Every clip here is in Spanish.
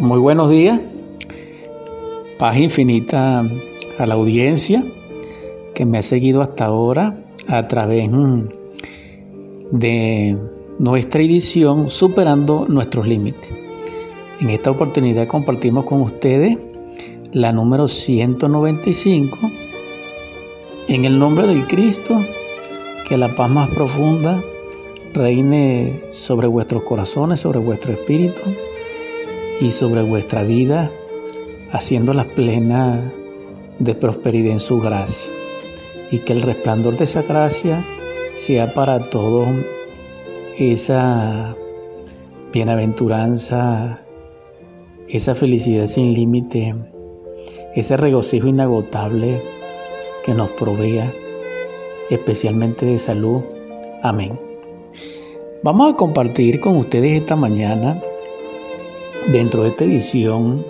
Muy buenos días. Paz infinita a la audiencia que me ha seguido hasta ahora a través mm, de nuestra edición Superando nuestros límites. En esta oportunidad compartimos con ustedes la número 195. En el nombre del Cristo, que la paz más profunda reine sobre vuestros corazones, sobre vuestro espíritu y sobre vuestra vida, haciéndola plena de prosperidad en su gracia. Y que el resplandor de esa gracia sea para todos esa bienaventuranza, esa felicidad sin límite, ese regocijo inagotable que nos provea, especialmente de salud. Amén. Vamos a compartir con ustedes esta mañana dentro de esta edición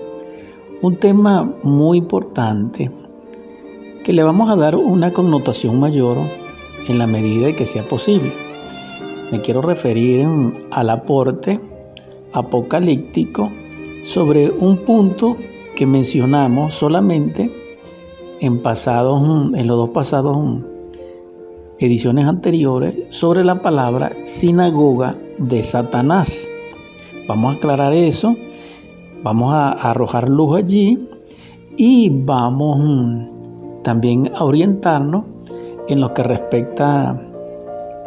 un tema muy importante que le vamos a dar una connotación mayor en la medida que sea posible. Me quiero referir al aporte apocalíptico sobre un punto que mencionamos solamente en pasados en los dos pasados ediciones anteriores sobre la palabra sinagoga de Satanás. Vamos a aclarar eso, vamos a arrojar luz allí y vamos mm, también a orientarnos en lo que respecta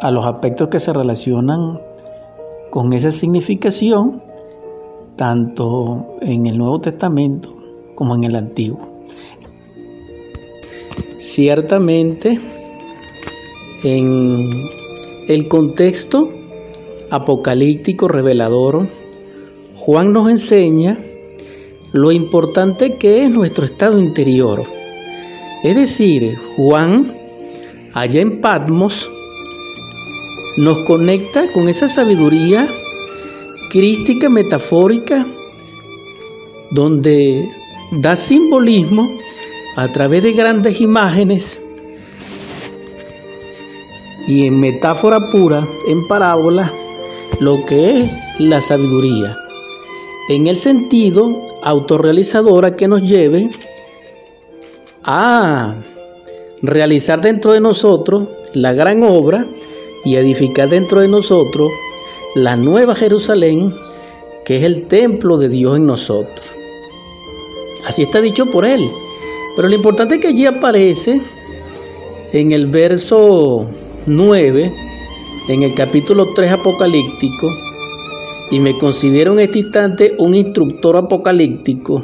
a los aspectos que se relacionan con esa significación, tanto en el Nuevo Testamento como en el Antiguo. Ciertamente, en el contexto apocalíptico revelador Juan nos enseña lo importante que es nuestro estado interior. Es decir, Juan, allá en Patmos, nos conecta con esa sabiduría crística, metafórica, donde da simbolismo a través de grandes imágenes y en metáfora pura, en parábola, lo que es la sabiduría en el sentido autorrealizadora que nos lleve a realizar dentro de nosotros la gran obra y edificar dentro de nosotros la nueva Jerusalén, que es el templo de Dios en nosotros. Así está dicho por él. Pero lo importante es que allí aparece en el verso 9, en el capítulo 3 apocalíptico, y me considero en este instante un instructor apocalíptico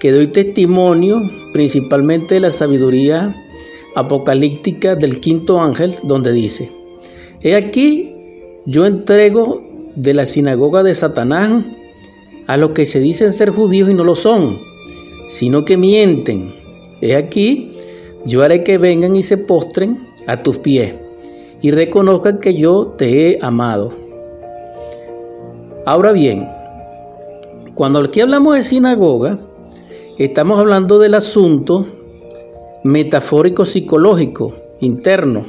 que doy testimonio principalmente de la sabiduría apocalíptica del quinto ángel, donde dice, He aquí, yo entrego de la sinagoga de Satanás a los que se dicen ser judíos y no lo son, sino que mienten. He aquí, yo haré que vengan y se postren a tus pies y reconozcan que yo te he amado. Ahora bien, cuando aquí hablamos de sinagoga, estamos hablando del asunto metafórico psicológico interno.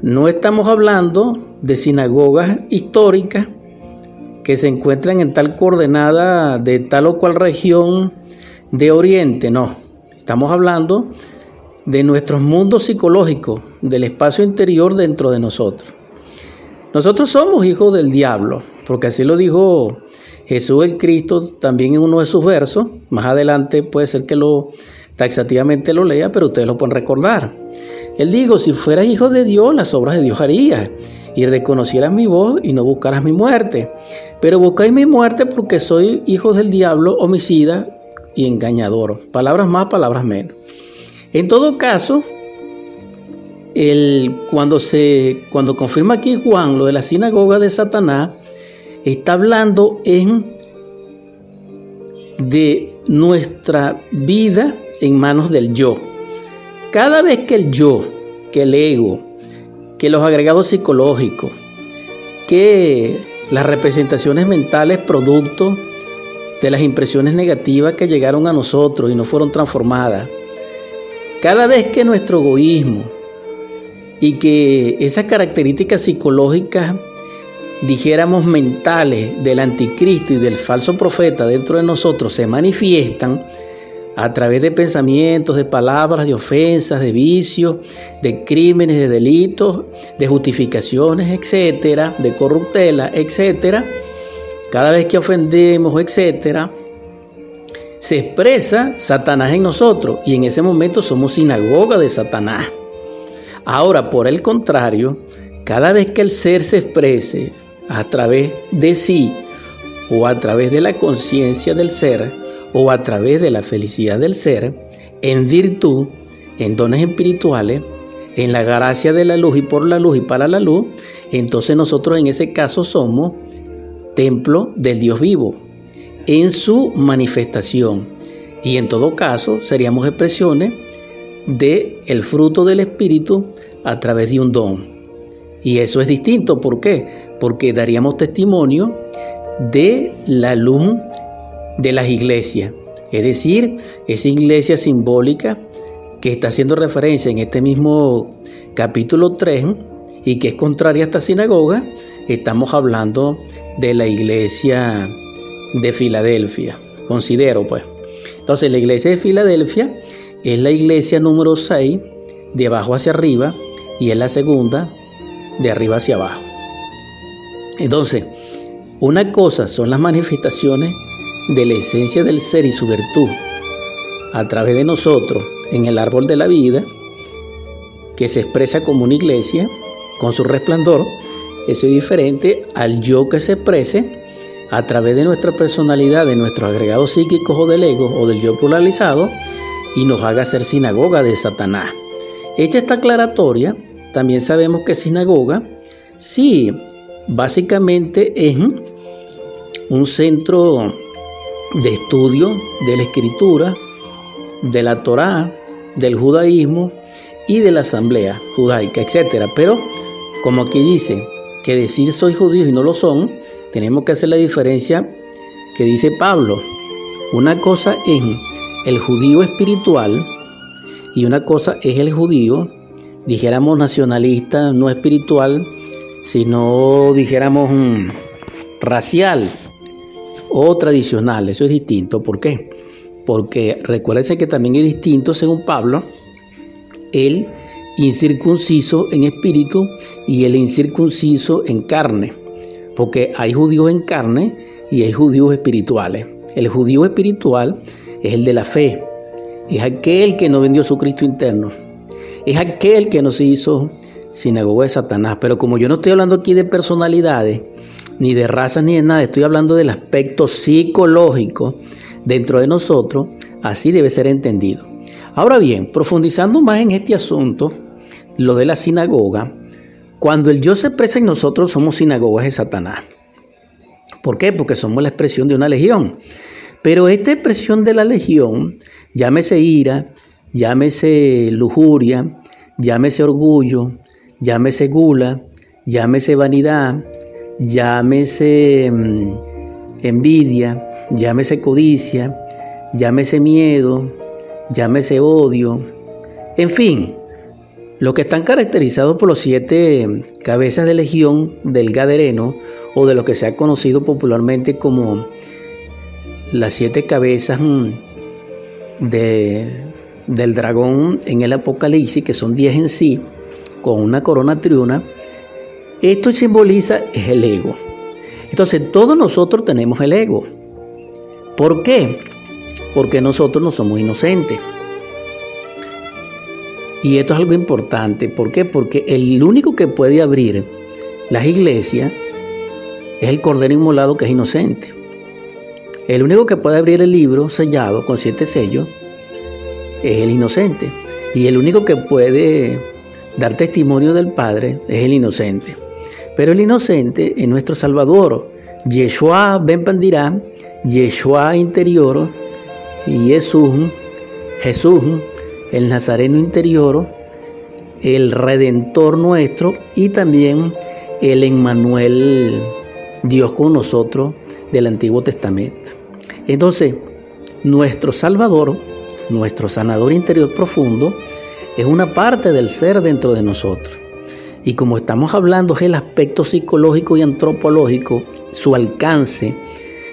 No estamos hablando de sinagogas históricas que se encuentran en tal coordenada de tal o cual región de Oriente, no. Estamos hablando de nuestros mundos psicológicos, del espacio interior dentro de nosotros. Nosotros somos hijos del diablo, porque así lo dijo Jesús el Cristo también en uno de sus versos. Más adelante puede ser que lo taxativamente lo lea, pero ustedes lo pueden recordar. Él dijo, si fueras hijo de Dios, las obras de Dios harías, y reconocieras mi voz y no buscaras mi muerte. Pero buscáis mi muerte porque soy hijo del diablo, homicida y engañador. Palabras más, palabras menos. En todo caso, el, cuando, se, cuando confirma aquí Juan lo de la sinagoga de Satanás, está hablando en de nuestra vida en manos del yo. Cada vez que el yo, que el ego, que los agregados psicológicos, que las representaciones mentales producto de las impresiones negativas que llegaron a nosotros y no fueron transformadas, cada vez que nuestro egoísmo y que esas características psicológicas dijéramos, mentales del anticristo y del falso profeta dentro de nosotros se manifiestan a través de pensamientos, de palabras, de ofensas, de vicios, de crímenes, de delitos, de justificaciones, etcétera, de corruptela, etcétera, cada vez que ofendemos, etcétera, se expresa Satanás en nosotros y en ese momento somos sinagoga de Satanás. Ahora, por el contrario, cada vez que el ser se exprese a través de sí o a través de la conciencia del ser o a través de la felicidad del ser, en virtud, en dones espirituales, en la gracia de la luz y por la luz y para la luz, entonces nosotros en ese caso somos templo del Dios vivo, en su manifestación. Y en todo caso seríamos expresiones de el fruto del Espíritu a través de un don. Y eso es distinto, ¿por qué? Porque daríamos testimonio de la luz de las iglesias, es decir, esa iglesia simbólica que está haciendo referencia en este mismo capítulo 3 y que es contraria a esta sinagoga, estamos hablando de la iglesia de Filadelfia, considero pues. Entonces la iglesia de Filadelfia es la iglesia número 6 de abajo hacia arriba y es la segunda de arriba hacia abajo. Entonces, una cosa son las manifestaciones de la esencia del ser y su virtud a través de nosotros en el árbol de la vida, que se expresa como una iglesia con su resplandor, eso es diferente al yo que se exprese a través de nuestra personalidad, de nuestros agregados psíquicos o del ego o del yo polarizado y nos haga ser sinagoga de Satanás. Hecha esta aclaratoria, también sabemos que sinagoga, sí, básicamente es un centro de estudio de la escritura, de la Torá, del judaísmo y de la asamblea judaica, etc. Pero, como aquí dice, que decir soy judío y no lo son, tenemos que hacer la diferencia que dice Pablo. Una cosa es el judío espiritual y una cosa es el judío, dijéramos nacionalista, no espiritual, sino dijéramos mm, racial o tradicional. Eso es distinto. ¿Por qué? Porque recuérdense que también es distinto, según Pablo, el incircunciso en espíritu y el incircunciso en carne. Porque hay judíos en carne y hay judíos espirituales. El judío espiritual es el de la fe. Es aquel que no vendió su Cristo interno. Es aquel que no se hizo sinagoga de Satanás. Pero como yo no estoy hablando aquí de personalidades, ni de razas, ni de nada, estoy hablando del aspecto psicológico dentro de nosotros, así debe ser entendido. Ahora bien, profundizando más en este asunto, lo de la sinagoga, cuando el yo se expresa en nosotros somos sinagogas de Satanás. ¿Por qué? Porque somos la expresión de una legión. Pero esta expresión de la legión, llámese ira, llámese lujuria, llámese orgullo, llámese gula, llámese vanidad, llámese mm, envidia, llámese codicia, llámese miedo, llámese odio, en fin, lo que están caracterizados por los siete cabezas de legión del Gadereno o de lo que se ha conocido popularmente como las siete cabezas mm, de, del dragón en el Apocalipsis, que son diez en sí, con una corona triuna, esto simboliza el ego. Entonces todos nosotros tenemos el ego. ¿Por qué? Porque nosotros no somos inocentes. Y esto es algo importante. ¿Por qué? Porque el único que puede abrir las iglesias es el Cordero Inmolado que es inocente. El único que puede abrir el libro sellado con siete sellos es el inocente. Y el único que puede dar testimonio del Padre es el inocente. Pero el inocente es nuestro Salvador. Yeshua ben Pandirá, Yeshua interior, y Jesús, Jesús, el Nazareno interior, el Redentor nuestro y también el Emmanuel, Dios con nosotros del Antiguo Testamento. Entonces, nuestro Salvador, nuestro sanador interior profundo, es una parte del ser dentro de nosotros. Y como estamos hablando es el aspecto psicológico y antropológico, su alcance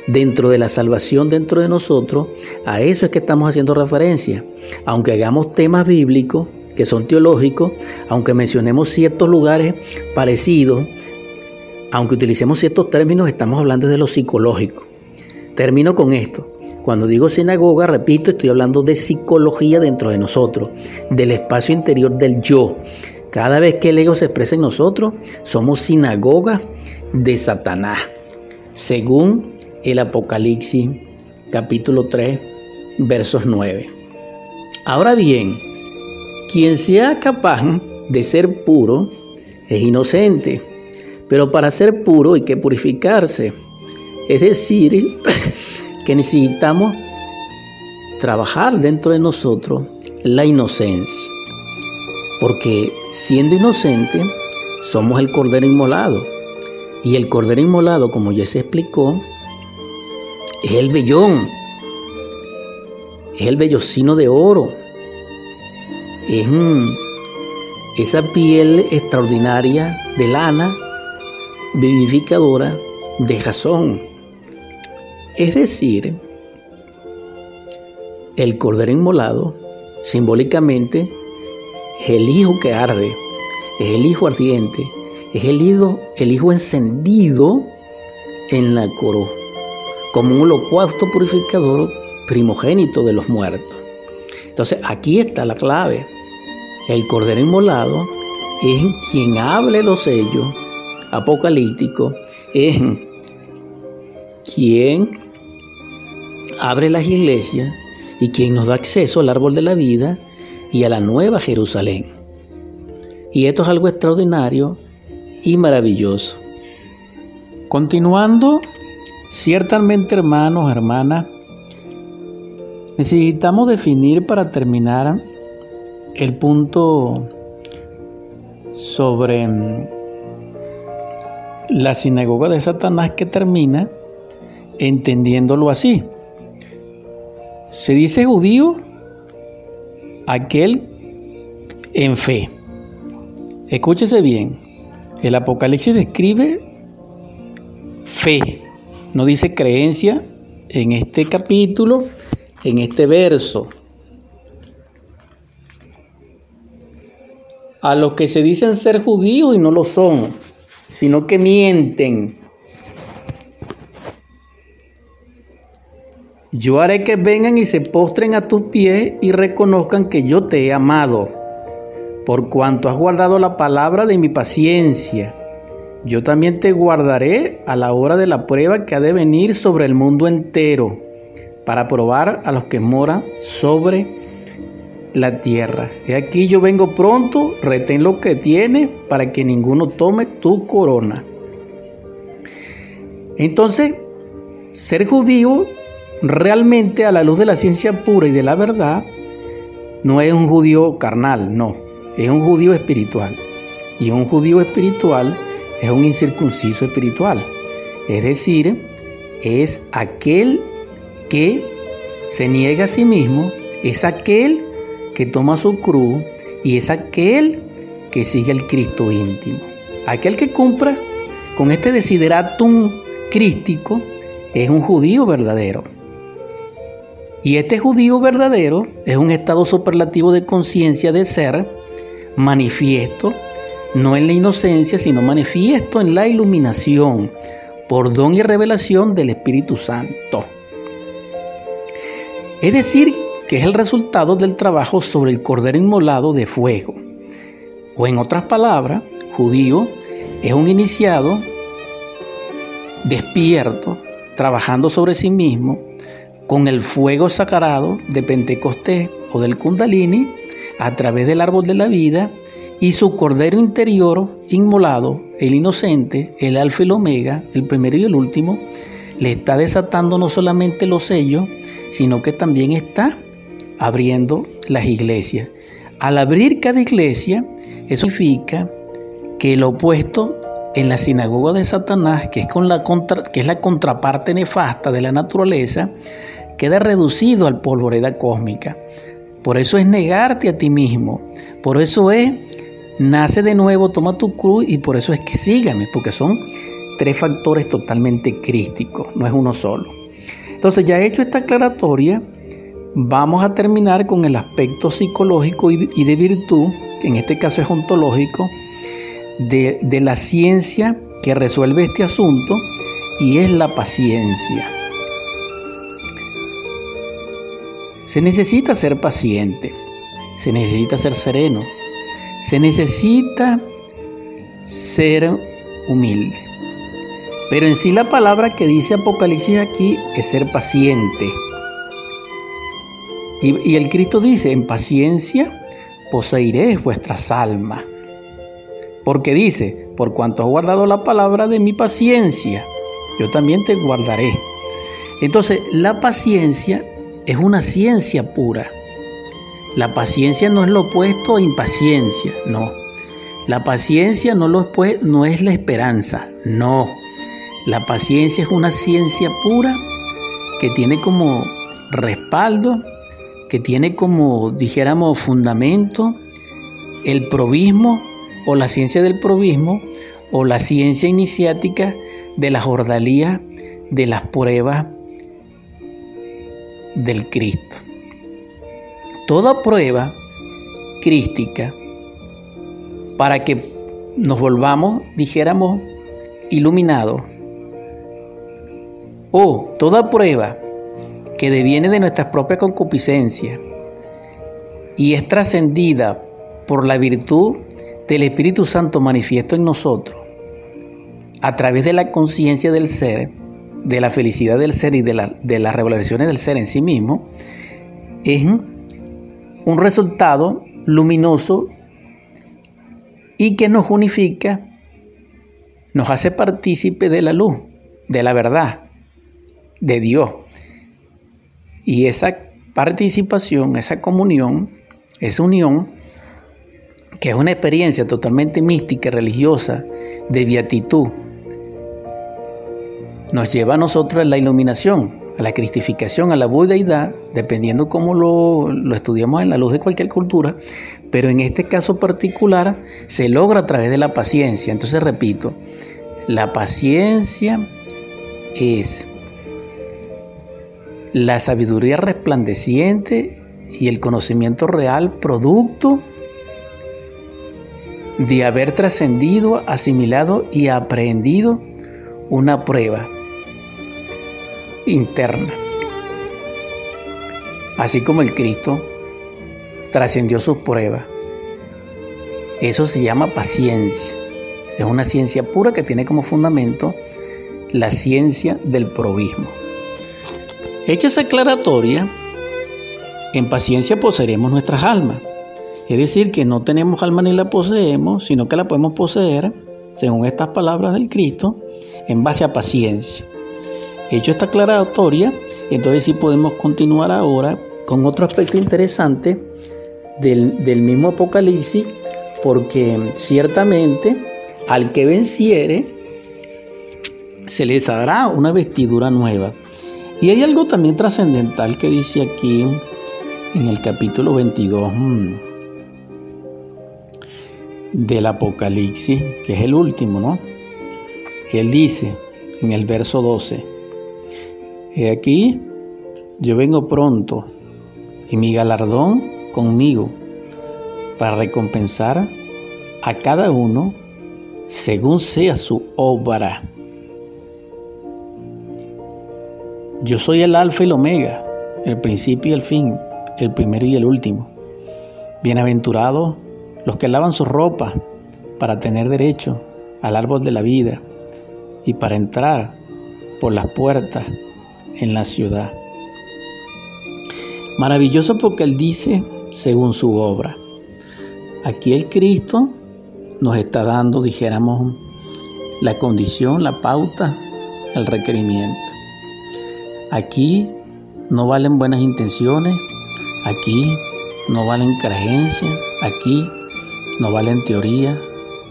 dentro de la salvación dentro de nosotros, a eso es que estamos haciendo referencia. Aunque hagamos temas bíblicos, que son teológicos, aunque mencionemos ciertos lugares parecidos, aunque utilicemos ciertos términos, estamos hablando de lo psicológico. Termino con esto. Cuando digo sinagoga, repito, estoy hablando de psicología dentro de nosotros, del espacio interior del yo. Cada vez que el ego se expresa en nosotros, somos sinagoga de Satanás, según el Apocalipsis capítulo 3, versos 9. Ahora bien, quien sea capaz de ser puro es inocente, pero para ser puro hay que purificarse. Es decir, que necesitamos trabajar dentro de nosotros la inocencia. Porque siendo inocente, somos el cordero inmolado. Y el cordero inmolado, como ya se explicó, es el vellón, es el vellocino de oro, es esa piel extraordinaria de lana vivificadora de jazón. Es decir, el cordero inmolado simbólicamente es el hijo que arde, es el hijo ardiente, es el hijo, el hijo encendido en la coro, como un holocausto purificador primogénito de los muertos. Entonces aquí está la clave. El cordero inmolado es quien abre los sellos apocalípticos, es quien abre las iglesias y quien nos da acceso al árbol de la vida y a la nueva Jerusalén. Y esto es algo extraordinario y maravilloso. Continuando, ciertamente hermanos, hermanas, necesitamos definir para terminar el punto sobre la sinagoga de Satanás que termina entendiéndolo así. Se dice judío aquel en fe. Escúchese bien, el Apocalipsis describe fe, no dice creencia en este capítulo, en este verso. A los que se dicen ser judíos y no lo son, sino que mienten. Yo haré que vengan y se postren a tus pies y reconozcan que yo te he amado, por cuanto has guardado la palabra de mi paciencia. Yo también te guardaré a la hora de la prueba que ha de venir sobre el mundo entero, para probar a los que moran sobre la tierra. He aquí yo vengo pronto, retén lo que tienes, para que ninguno tome tu corona. Entonces, ser judío realmente a la luz de la ciencia pura y de la verdad, no es un judío carnal, no, es un judío espiritual. Y un judío espiritual es un incircunciso espiritual. Es decir, es aquel que se niega a sí mismo, es aquel que toma su cruz y es aquel que sigue el Cristo íntimo. Aquel que cumpla con este desideratum crístico es un judío verdadero. Y este judío verdadero es un estado superlativo de conciencia de ser manifiesto, no en la inocencia, sino manifiesto en la iluminación, por don y revelación del Espíritu Santo. Es decir, que es el resultado del trabajo sobre el cordero inmolado de fuego. O en otras palabras, judío es un iniciado despierto, trabajando sobre sí mismo, con el fuego sagrado de Pentecostés o del Kundalini a través del árbol de la vida y su cordero interior inmolado, el inocente, el alfa y el omega, el primero y el último, le está desatando no solamente los sellos, sino que también está abriendo las iglesias. Al abrir cada iglesia, eso significa que el opuesto en la sinagoga de Satanás, que es, con la contra, que es la contraparte nefasta de la naturaleza, queda reducido al polvoreda cósmica. Por eso es negarte a ti mismo. Por eso es nace de nuevo, toma tu cruz y por eso es que sígame, porque son tres factores totalmente crísticos, no es uno solo. Entonces, ya hecho esta aclaratoria, vamos a terminar con el aspecto psicológico y de virtud, en este caso es ontológico, de la ciencia que resuelve este asunto y es la paciencia. Se necesita ser paciente, se necesita ser sereno, se necesita ser humilde. Pero en sí la palabra que dice Apocalipsis aquí es ser paciente. Y, el Cristo dice, en paciencia poseeréis vuestras almas. Porque dice, por cuanto has guardado la palabra de mi paciencia, yo también te guardaré. Entonces, la paciencia es una ciencia pura. La paciencia no es lo opuesto a impaciencia, no. La paciencia no, lo, no es la esperanza, no. La paciencia es una ciencia pura que tiene como respaldo, que tiene como, dijéramos, fundamento el probismo o la ciencia del probismo o la ciencia iniciática de la jordalía de las pruebas del Cristo. Toda prueba crística para que nos volvamos, dijéramos, iluminados o toda prueba que deviene de nuestras propias concupiscencias y es trascendida por la virtud del Espíritu Santo manifiesto en nosotros, a través de la conciencia del ser, de la felicidad del ser y de, las revelaciones del ser en sí mismo, es un resultado luminoso y que nos unifica, nos hace partícipe de la luz, de la verdad, de Dios. Y esa participación, esa comunión, esa unión, que es una experiencia totalmente mística, religiosa, de beatitud, nos lleva a nosotros a la iluminación, a la cristificación, a la budeidad, dependiendo cómo lo, lo estudiamos en la luz de cualquier cultura, pero en este caso particular se logra a través de la paciencia. Entonces repito, la paciencia es la sabiduría resplandeciente y el conocimiento real producto de haber trascendido, asimilado y aprendido una prueba interna. Así como el Cristo trascendió sus pruebas. Eso se llama paciencia. Es una ciencia pura que tiene como fundamento la ciencia del probismo. Hecha esa aclaratoria, en paciencia poseeremos nuestras almas. Es decir, que no tenemos alma ni la poseemos, sino que la podemos poseer, según estas palabras del Cristo, en base a paciencia. Hecho esta aclaratoria, entonces sí podemos continuar ahora con otro aspecto interesante del, del mismo Apocalipsis, porque ciertamente al que venciere se les dará una vestidura nueva. Y hay algo también trascendental que dice aquí en el capítulo 22 mm, del Apocalipsis, que es el último, ¿no? Que él dice en el verso 12, He aquí, yo vengo pronto y mi galardón conmigo para recompensar a cada uno según sea su obra. Yo soy el alfa y el omega, el principio y el fin, el primero y el último. Bienaventurados los que lavan su ropa para tener derecho al árbol de la vida y para entrar por las puertas en la ciudad. Maravilloso porque Él dice según su obra. Aquí el Cristo nos está dando, dijéramos, la condición, la pauta, el requerimiento. Aquí no valen buenas intenciones, aquí no valen creencias, aquí no valen teoría,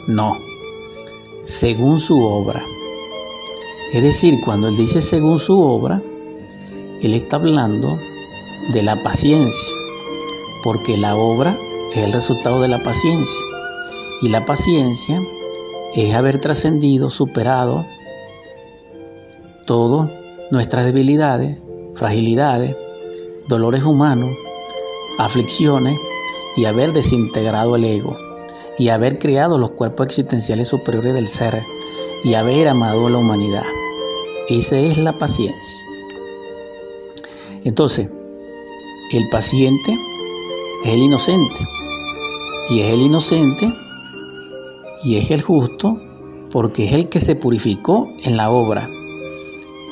no, según su obra. Es decir, cuando él dice según su obra, él está hablando de la paciencia, porque la obra es el resultado de la paciencia. Y la paciencia es haber trascendido, superado todas nuestras debilidades, fragilidades, dolores humanos, aflicciones y haber desintegrado el ego y haber creado los cuerpos existenciales superiores del ser y haber amado a la humanidad. Esa es la paciencia. Entonces, el paciente es el inocente. Y es el inocente y es el justo porque es el que se purificó en la obra.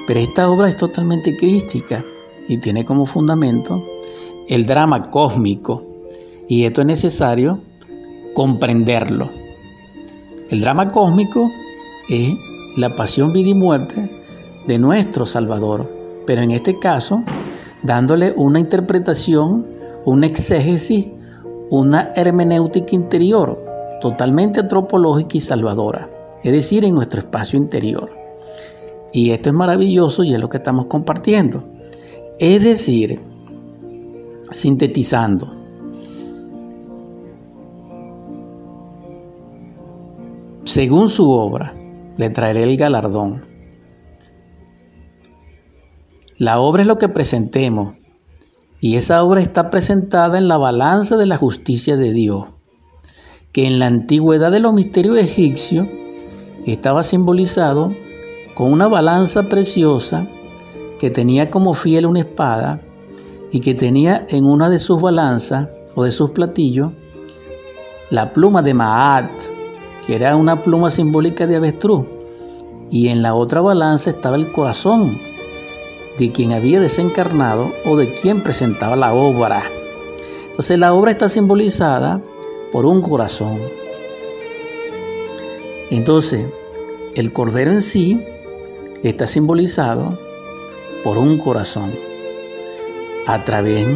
Pero esta obra es totalmente crística y tiene como fundamento el drama cósmico. Y esto es necesario comprenderlo. El drama cósmico es la pasión, vida y muerte de nuestro Salvador, pero en este caso dándole una interpretación, una exégesis, una hermenéutica interior totalmente antropológica y salvadora, es decir, en nuestro espacio interior. Y esto es maravilloso y es lo que estamos compartiendo. Es decir, sintetizando, según su obra, le traeré el galardón. La obra es lo que presentemos y esa obra está presentada en la balanza de la justicia de Dios, que en la antigüedad de los misterios egipcios estaba simbolizado con una balanza preciosa que tenía como fiel una espada y que tenía en una de sus balanzas o de sus platillos la pluma de Maat, que era una pluma simbólica de avestruz, y en la otra balanza estaba el corazón de quien había desencarnado o de quien presentaba la obra. Entonces la obra está simbolizada por un corazón. Entonces, el cordero en sí está simbolizado por un corazón a través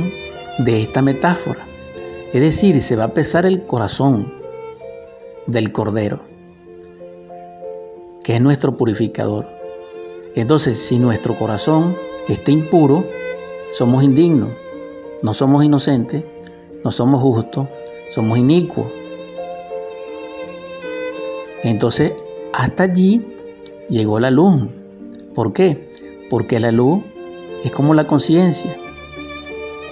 de esta metáfora. Es decir, se va a pesar el corazón del cordero, que es nuestro purificador. Entonces, si nuestro corazón está impuro, somos indignos, no somos inocentes, no somos justos, somos inicuos. Entonces, hasta allí llegó la luz. ¿Por qué? Porque la luz es como la conciencia.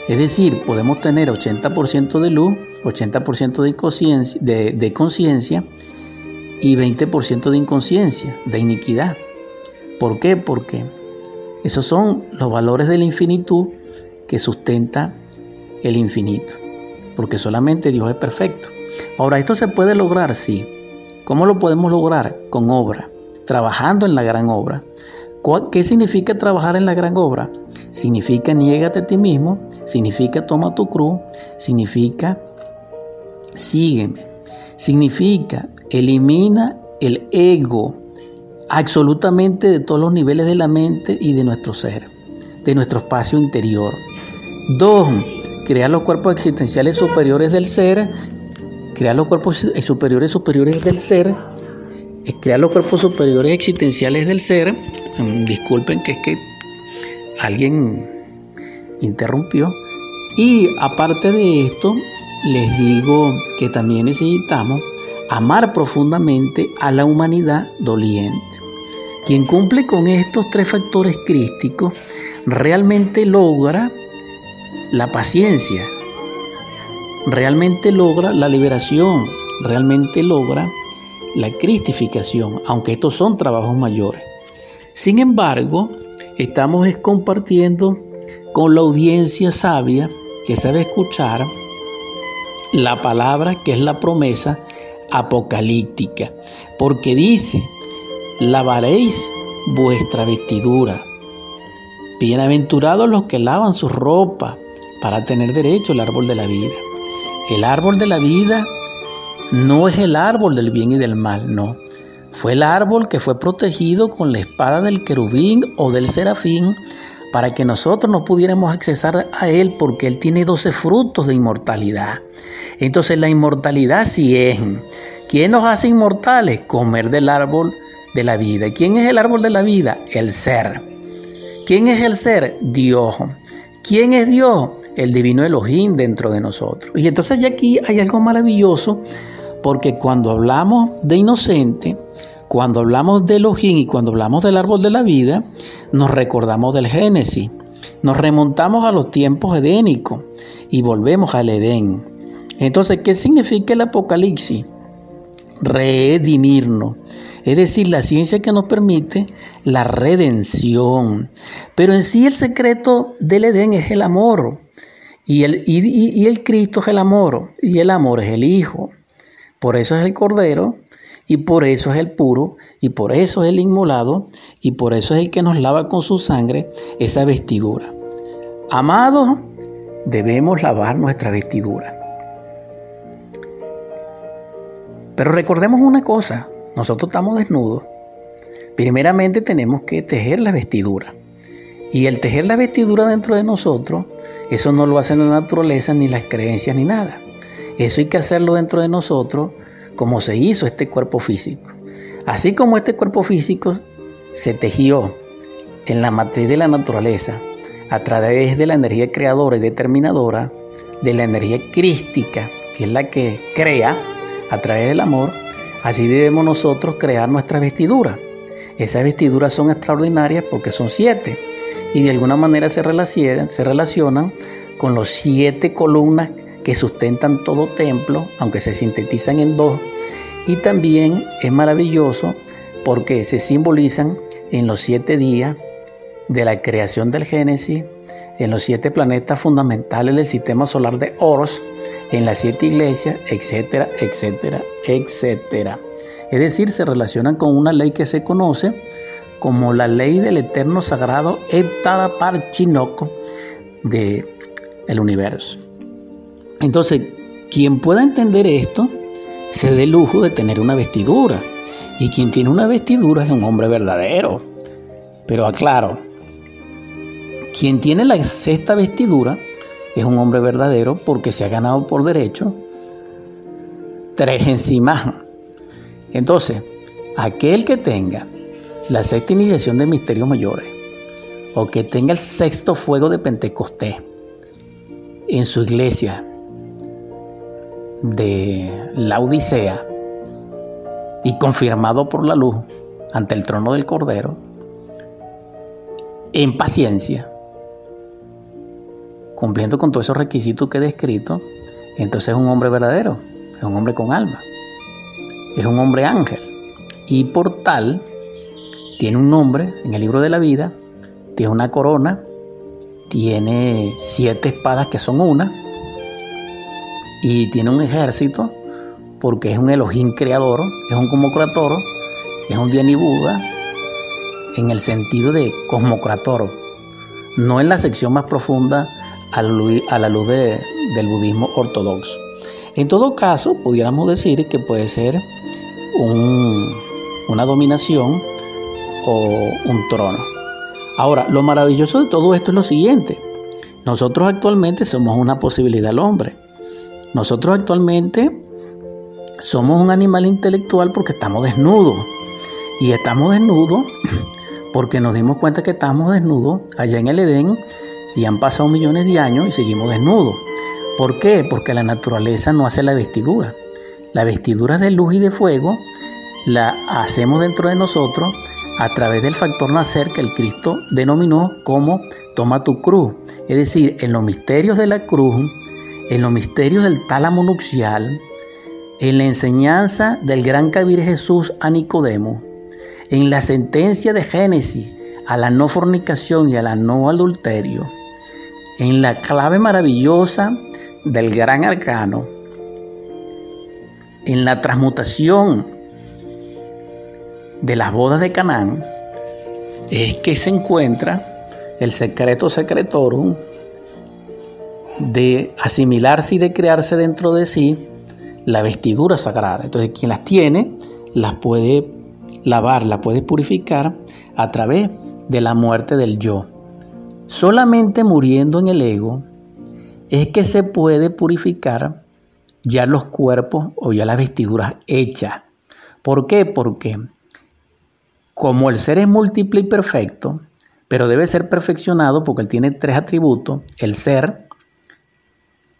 Es decir, podemos tener 80% de luz, 80% de, de conciencia y 20% de inconsciencia, de iniquidad. ¿Por qué? Porque esos son los valores de la infinitud que sustenta el infinito, porque solamente Dios es perfecto. Ahora, esto se puede lograr, sí. ¿Cómo lo podemos lograr? Con obra, trabajando en la gran obra. ¿Qué significa trabajar en la gran obra? Significa niégate a ti mismo, significa toma tu cruz, significa sígueme, significa elimina el ego, absolutamente de todos los niveles de la mente y de nuestro ser, de nuestro espacio interior. Dos, crear los cuerpos existenciales superiores del ser, crear los cuerpos superiores superiores del ser, crear los cuerpos superiores existenciales del ser. Mm, disculpen que es que alguien interrumpió. Y aparte de esto, les digo que también necesitamos amar profundamente a la humanidad doliente. Quien cumple con estos tres factores crísticos realmente logra la paciencia, realmente logra la liberación, realmente logra la cristificación, aunque estos son trabajos mayores. Sin embargo, estamos compartiendo con la audiencia sabia que sabe escuchar la palabra que es la promesa apocalíptica, porque dice, lavaréis vuestra vestidura. Bienaventurados los que lavan su ropa para tener derecho al árbol de la vida. El árbol de la vida no es el árbol del bien y del mal, no. Fue el árbol que fue protegido con la espada del querubín o del serafín para que nosotros no pudiéramos accesar a él porque él tiene 12 frutos de inmortalidad. Entonces la inmortalidad sí es. ¿Quién nos hace inmortales? Comer del árbol de la vida. ¿Quién es el árbol de la vida? El ser. ¿Quién es el ser? Dios. ¿Quién es Dios? El divino Elohim dentro de nosotros. Y entonces ya aquí hay algo maravilloso Porque cuando hablamos de inocente, cuando hablamos de Elohim y cuando hablamos del árbol de la vida, nos recordamos del Génesis. Nos remontamos a los tiempos edénicos y volvemos al Edén. Entonces, ¿qué significa el Apocalipsis? Redimirnos. Es decir, la ciencia que nos permite la redención. Pero en sí el secreto del Edén es el amor. Y el, y el Cristo es el amor. Y el amor es el Hijo. Por eso es el Cordero y por eso es el puro, y por eso es el inmolado, y por eso es el que nos lava con su sangre esa vestidura. Amados, debemos lavar nuestra vestidura. Pero recordemos una cosa, nosotros estamos desnudos. Primeramente tenemos que tejer la vestidura. Y el tejer la vestidura dentro de nosotros, eso no lo hace la naturaleza, ni las creencias, ni nada. Eso hay que hacerlo dentro de nosotros como se hizo este cuerpo físico. Así como este cuerpo físico se tejió en la matriz de la naturaleza a través de la energía creadora y determinadora, de la energía crística, que es la que crea a través del amor, así debemos nosotros crear nuestra vestidura. Esas vestiduras son extraordinarias porque son siete y de alguna manera se relacionan, se relacionan con los siete columnas que sustentan todo templo, aunque se sintetizan en dos. Y también es maravilloso porque se simbolizan en los siete días de la creación del Génesis, en los siete planetas fundamentales del sistema solar de Oros, en las siete iglesias, etcétera, etcétera, etcétera. Es decir, se relacionan con una ley que se conoce como la ley del eterno sagrado Parchinoco de el universo. Entonces, quien pueda entender esto, se dé lujo de tener una vestidura. Y quien tiene una vestidura es un hombre verdadero. Pero aclaro, quien tiene la sexta vestidura es un hombre verdadero porque se ha ganado por derecho tres encima. Entonces, aquel que tenga la sexta iniciación de misterios mayores o que tenga el sexto fuego de Pentecostés en su iglesia de la Odisea y confirmado por la luz ante el trono del Cordero, en paciencia, cumpliendo con todos esos requisitos que he descrito, entonces es un hombre verdadero, es un hombre con alma, es un hombre ángel. Y por tal, tiene un nombre en el libro de la vida, tiene una corona, tiene siete espadas que son una, y tiene un ejército porque es un Elohim creador, es un cosmocrator, es un Diani Buda en el sentido de cosmocrator, no en la sección más profunda a la luz, del budismo ortodoxo. En todo caso, pudiéramos decir que puede ser una dominación o un trono. Ahora, lo maravilloso de todo esto es lo siguiente. Nosotros actualmente somos una posibilidad al hombre. Nosotros actualmente somos un animal intelectual porque estamos desnudos. Y estamos desnudos porque nos dimos cuenta que estamos desnudos allá en el Edén y han pasado millones de años y seguimos desnudos. ¿Por qué? Porque la naturaleza no hace la vestidura. La vestidura de luz y de fuego la hacemos dentro de nosotros a través del factor nacer que el Cristo denominó como toma tu cruz. Es decir, en los misterios de la cruz en los misterios del tálamo nupcial, en la enseñanza del gran Cabir Jesús a Nicodemo, en la sentencia de Génesis a la no fornicación y a la no adulterio, en la clave maravillosa del gran arcano, en la transmutación de las bodas de Canaán, es que se encuentra el secreto secretorum de asimilarse y de crearse dentro de sí la vestidura sagrada. Entonces, quien las tiene, las puede lavar, las puede purificar a través de la muerte del yo. Solamente muriendo en el ego es que se puede purificar ya los cuerpos o ya las vestiduras hechas. ¿Por qué? Porque como el ser es múltiple y perfecto, pero debe ser perfeccionado porque él tiene tres atributos, el ser,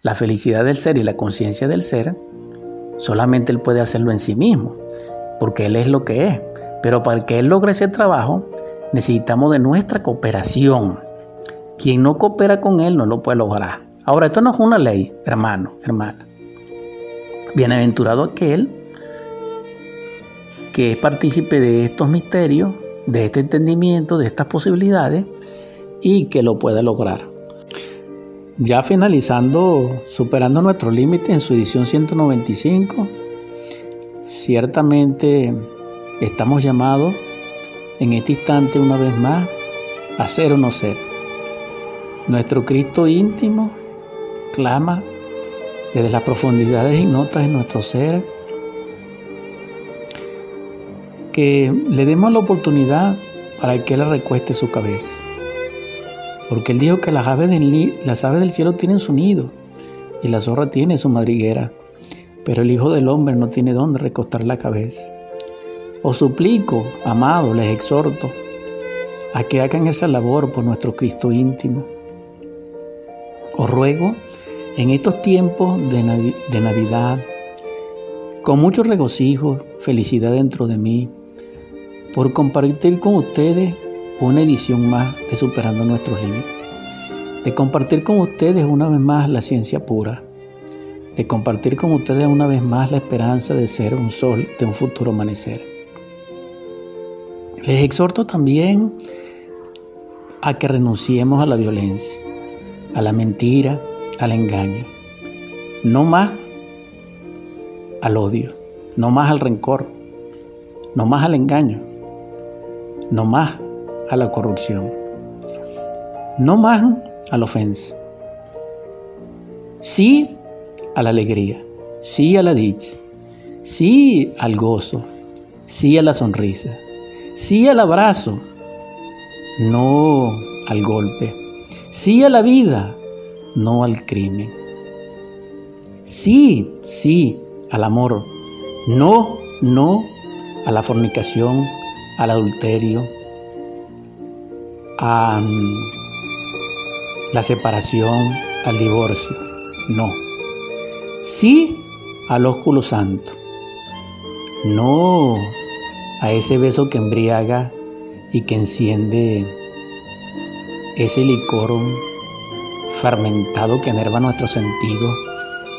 la felicidad del ser y la conciencia del ser, Solamente Él puede hacerlo en sí mismo, porque Él es lo que es. Pero para que Él logre ese trabajo, necesitamos de nuestra cooperación. Quien no coopera con Él no lo puede lograr. Ahora, esto no es una ley, hermano, hermana. Bienaventurado aquel que es partícipe de estos misterios, de este entendimiento, de estas posibilidades y que lo pueda lograr. Ya finalizando, superando nuestro límite en su edición 195, ciertamente estamos llamados en este instante una vez más a ser o no ser. Nuestro Cristo íntimo clama desde las profundidades ignotas de nuestro ser que le demos la oportunidad para que Él recueste su cabeza. Porque Él dijo que las aves, del, cielo tienen su nido y la zorra tiene su madriguera, pero el Hijo del Hombre no tiene dónde recostar la cabeza. Os suplico, amado, les exhorto, a que hagan esa labor por nuestro Cristo íntimo. Os ruego, en estos tiempos de, de Navidad, con mucho regocijo, felicidad dentro de mí, por compartir con ustedes una edición más de Superando nuestros Límites, de compartir con ustedes una vez más la ciencia pura, de compartir con ustedes una vez más la esperanza de ser un sol de un futuro amanecer. Les exhorto también a que renunciemos a la violencia, a la mentira, al engaño, no más al odio, no más al rencor, no más al engaño, no más a la corrupción, no más a la ofensa, sí a la alegría, sí a la dicha, sí al gozo, sí a la sonrisa, sí al abrazo, no al golpe, sí a la vida, no al crimen, sí, sí al amor, no, no a la fornicación, al adulterio, a mm, la separación, al divorcio. No. Sí al ósculo santo. No a ese beso que embriaga y que enciende ese licor fermentado que enerva nuestros sentidos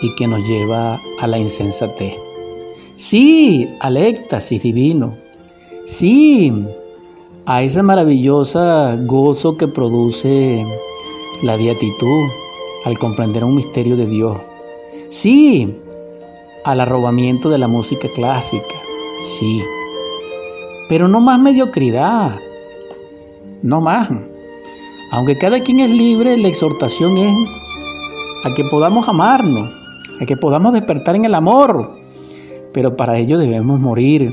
y que nos lleva a la insensatez. Sí, al éxtasis divino. Sí, a esa maravillosa gozo que produce la beatitud al comprender un misterio de Dios. Sí, al arrobamiento de la música clásica. Sí, pero no más mediocridad. No más. Aunque cada quien es libre, la exhortación es a que podamos amarnos, a que podamos despertar en el amor. Pero para ello debemos morir,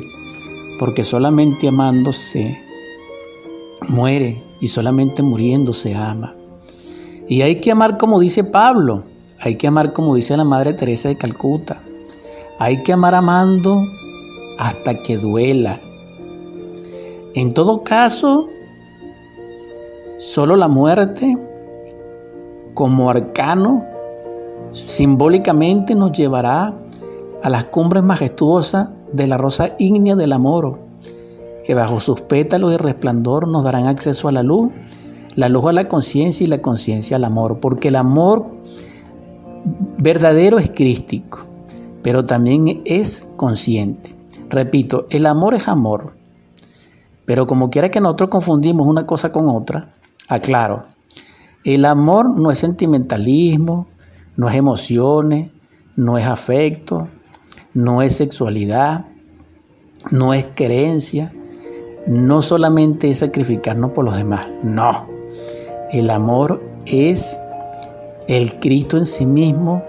porque solamente amándose muere y solamente muriendo se ama. Y hay que amar como dice Pablo, hay que amar como dice la Madre Teresa de Calcuta, hay que amar amando hasta que duela. En todo caso, solo la muerte como arcano simbólicamente nos llevará a las cumbres majestuosas de la rosa ígnea del amor que bajo sus pétalos de resplandor nos darán acceso a la luz, la luz a la conciencia y la conciencia al amor, porque el amor verdadero es crístico, pero también es consciente. Repito, el amor es amor, pero como quiera que nosotros confundimos una cosa con otra, aclaro, el amor no es sentimentalismo, no es emociones, no es afecto, no es sexualidad, no es creencia, no solamente es sacrificarnos por los demás, no. El amor es el Cristo en sí mismo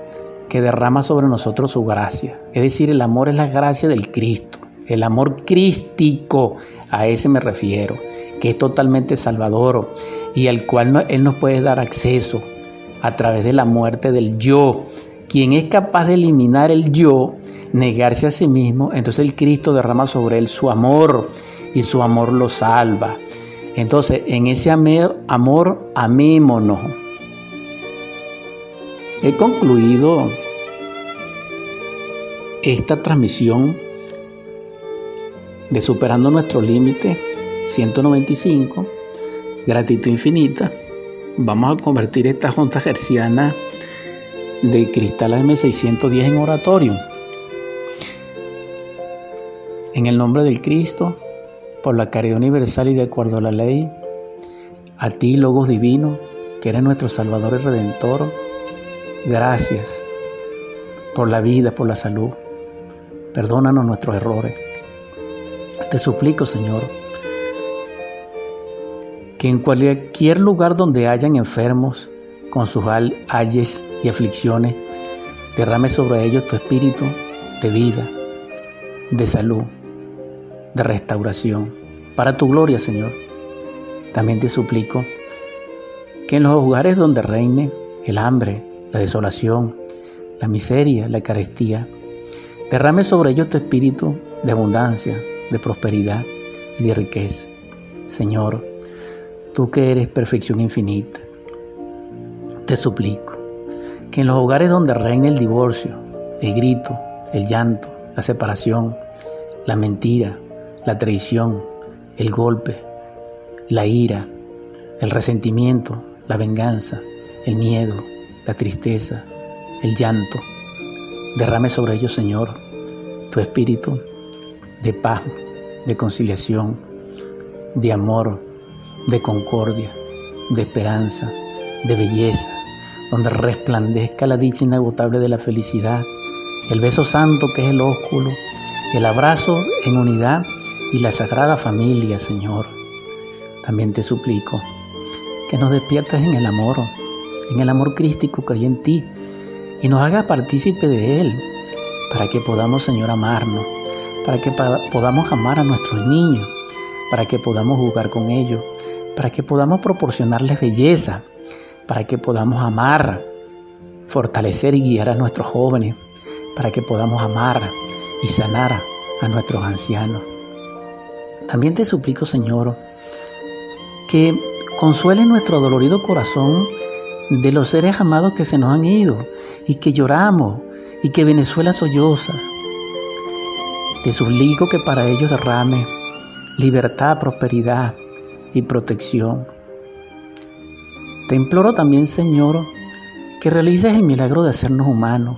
que derrama sobre nosotros su gracia. Es decir, el amor es la gracia del Cristo, el amor crístico, a ese me refiero, que es totalmente salvador y al cual Él nos puede dar acceso a través de la muerte del yo. Quien es capaz de eliminar el yo, negarse a sí mismo, entonces el Cristo derrama sobre él su amor y su amor lo salva. Entonces, en ese amor, amémonos. He concluido esta transmisión de Superando Nuestro Límite 195, gratitud infinita, vamos a convertir esta junta gerciana de cristal AM610 en oratorio. En el nombre del Cristo, por la caridad universal y de acuerdo a la ley, a ti, Logos Divino, que eres nuestro Salvador y Redentor, gracias por la vida, por la salud. Perdónanos nuestros errores. Te suplico, Señor, que en cualquier lugar donde hayan enfermos con sus ayes y aflicciones, derrame sobre ellos tu espíritu de vida, de salud, de restauración, para tu gloria, Señor. También te suplico que en los lugares donde reine el hambre, la desolación, la miseria, la carestía, derrame sobre ellos tu espíritu de abundancia, de prosperidad y de riqueza. Señor, tú que eres perfección infinita, te suplico que en los hogares donde reine el divorcio, el grito, el llanto, la separación, la mentira, la traición, el golpe, la ira, el resentimiento, la venganza, el miedo, la tristeza, el llanto. Derrame sobre ellos, Señor, tu espíritu de paz, de conciliación, de amor, de concordia, de esperanza, de belleza, donde resplandezca la dicha inagotable de la felicidad, el beso santo que es el ósculo, el abrazo en unidad y la sagrada familia, Señor. También te suplico que nos despiertes en el amor, en el amor crístico que hay en ti, y nos hagas partícipe de él, para que podamos, Señor, amarnos, para que podamos amar a nuestros niños, para que podamos jugar con ellos, para que podamos proporcionarles belleza, para que podamos amar, fortalecer y guiar a nuestros jóvenes, para que podamos amar y sanar a nuestros ancianos. También te suplico, Señor, que consuele nuestro dolorido corazón de los seres amados que se nos han ido y que lloramos y que Venezuela solloza. Te suplico que para ellos derrame libertad, prosperidad y protección. Te imploro también, Señor, que realices el milagro de hacernos humanos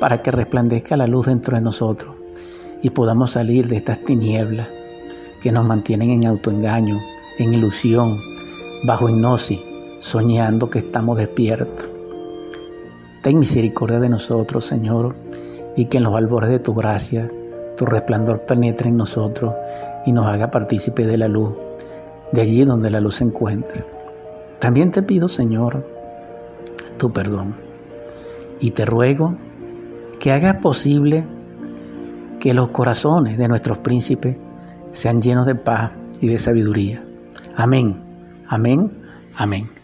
para que resplandezca la luz dentro de nosotros y podamos salir de estas tinieblas que nos mantienen en autoengaño, en ilusión, bajo hipnosis, soñando que estamos despiertos. Ten misericordia de nosotros, Señor, y que en los albores de tu gracia, tu resplandor penetre en nosotros y nos haga partícipe de la luz, de allí donde la luz se encuentra. También te pido, Señor, tu perdón y te ruego que hagas posible que los corazones de nuestros príncipes sean llenos de paz y de sabiduría. Amén, amén, amén.